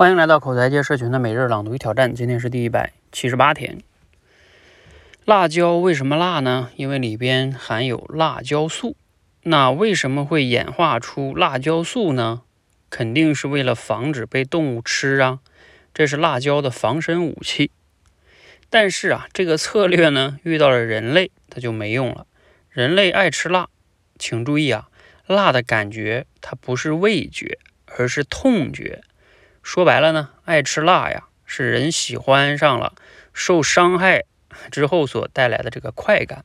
欢迎来到口才界社群的每日朗读与挑战，今天是第一百七十八天。辣椒为什么辣呢？因为里边含有辣椒素。那为什么会演化出辣椒素呢？肯定是为了防止被动物吃啊，这是辣椒的防身武器。但是啊，这个策略呢，遇到了人类，它就没用了。人类爱吃辣，请注意啊，辣的感觉它不是味觉，而是痛觉。说白了呢，爱吃辣呀，是人喜欢上了受伤害之后所带来的这个快感。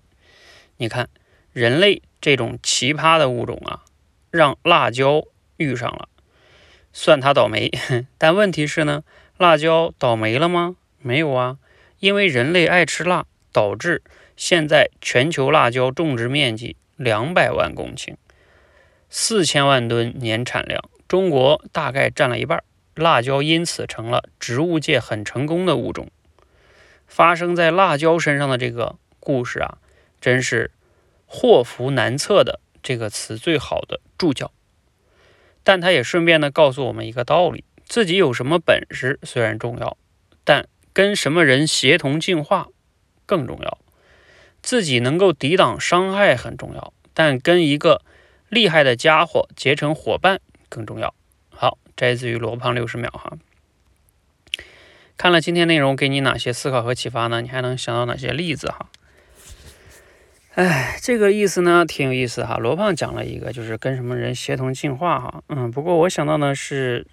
你看，人类这种奇葩的物种啊，让辣椒遇上了，算他倒霉。但问题是呢，辣椒倒霉了吗？没有啊，因为人类爱吃辣，导致现在全球辣椒种植面积两百万公顷，四千万吨年产量，中国大概占了一半。辣椒因此成了植物界很成功的物种。发生在辣椒身上的这个故事啊，真是祸福难测的这个词最好的注脚。但它也顺便的告诉我们一个道理：自己有什么本事虽然重要，但跟什么人协同进化更重要。自己能够抵挡伤害很重要，但跟一个厉害的家伙结成伙伴更重要。摘自于罗胖六十秒哈。看了今天内容，给你哪些思考和启发呢？你还能想到哪些例子哈？哎，这个意思呢，挺有意思哈。罗胖讲了一个，就是跟什么人协同进化哈。嗯，不过我想到呢是，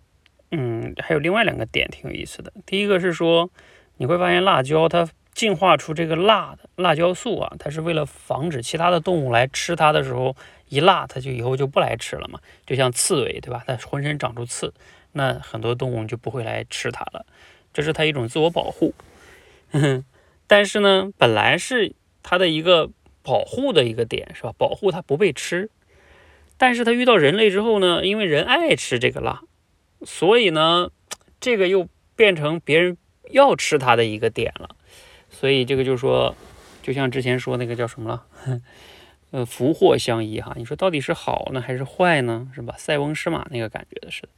嗯，还有另外两个点挺有意思的。第一个是说，你会发现辣椒它进化出这个辣的辣椒素啊，它是为了防止其他的动物来吃它的时候。一辣，它就以后就不来吃了嘛，就像刺猬，对吧？它浑身长出刺，那很多动物就不会来吃它了，这是它一种自我保护。但是呢，本来是它的一个保护的一个点，是吧？保护它不被吃。但是它遇到人类之后呢，因为人爱吃这个辣，所以呢，这个又变成别人要吃它的一个点了。所以这个就是说，就像之前说那个叫什么了？呃，福祸相依哈，你说到底是好呢还是坏呢？是吧？塞翁失马那个感觉的是的。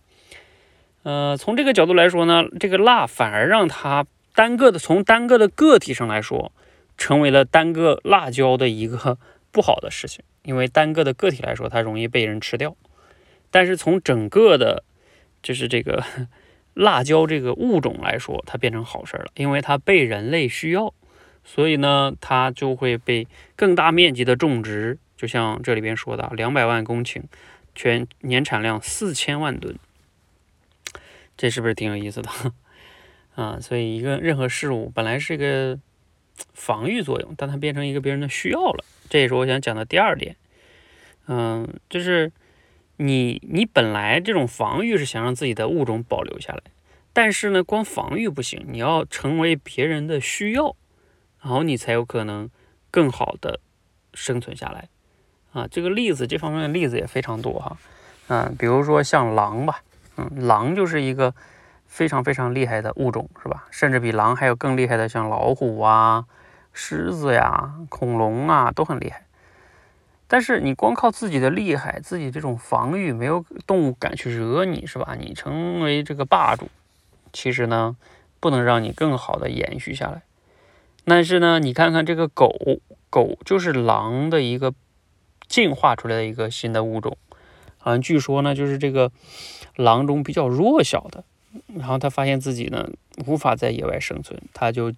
呃，从这个角度来说呢，这个辣反而让它单个的从单个的个体上来说，成为了单个辣椒的一个不好的事情，因为单个的个体来说，它容易被人吃掉。但是从整个的，就是这个辣椒这个物种来说，它变成好事了，因为它被人类需要。所以呢，它就会被更大面积的种植，就像这里边说的，两百万公顷，全年产量四千万吨，这是不是挺有意思的 啊？所以一个任何事物本来是一个防御作用，但它变成一个别人的需要了，这也是我想讲的第二点。嗯，就是你你本来这种防御是想让自己的物种保留下来，但是呢，光防御不行，你要成为别人的需要。然后你才有可能更好的生存下来啊！这个例子，这方面的例子也非常多哈。嗯，比如说像狼吧，嗯，狼就是一个非常非常厉害的物种，是吧？甚至比狼还有更厉害的，像老虎啊、狮子呀、恐龙啊，都很厉害。但是你光靠自己的厉害，自己这种防御，没有动物敢去惹你，是吧？你成为这个霸主，其实呢，不能让你更好的延续下来。但是呢，你看看这个狗狗就是狼的一个进化出来的一个新的物种，啊据说呢，就是这个狼中比较弱小的，然后他发现自己呢无法在野外生存，他就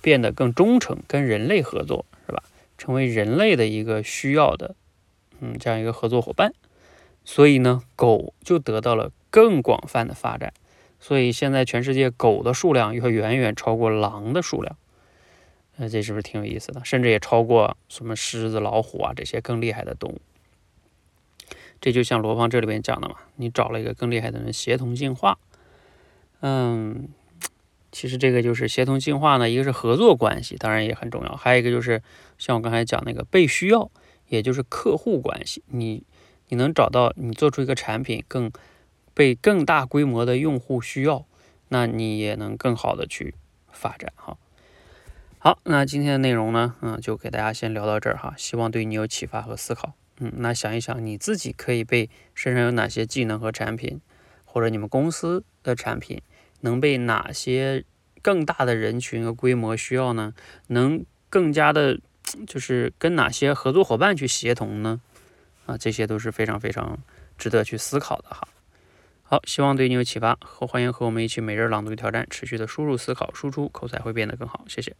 变得更忠诚，跟人类合作，成为人类的一个需要的，嗯，这样一个合作伙伴。所以呢，狗就得到了更广泛的发展，所以现在全世界狗的数量要远远超过狼的数量。那这是不是挺有意思的？甚至也超过什么狮子、老虎啊这些更厉害的动物。这就像罗胖这里边讲的嘛，你找了一个更厉害的人协同进化。嗯，其实这个就是协同进化呢，一个是合作关系，当然也很重要；还有一个就是像我刚才讲那个被需要，也就是客户关系。你你能找到你做出一个产品更被更大规模的用户需要，那你也能更好的去发展哈。好，那今天的内容呢，嗯，就给大家先聊到这儿哈，希望对你有启发和思考。嗯，那想一想你自己可以被身上有哪些技能和产品，或者你们公司的产品能被哪些更大的人群和规模需要呢？能更加的，就是跟哪些合作伙伴去协同呢？啊，这些都是非常非常值得去思考的哈。好，希望对你有启发，和欢迎和我们一起每日朗读挑战，持续的输入、思考、输出，口才会变得更好。谢谢。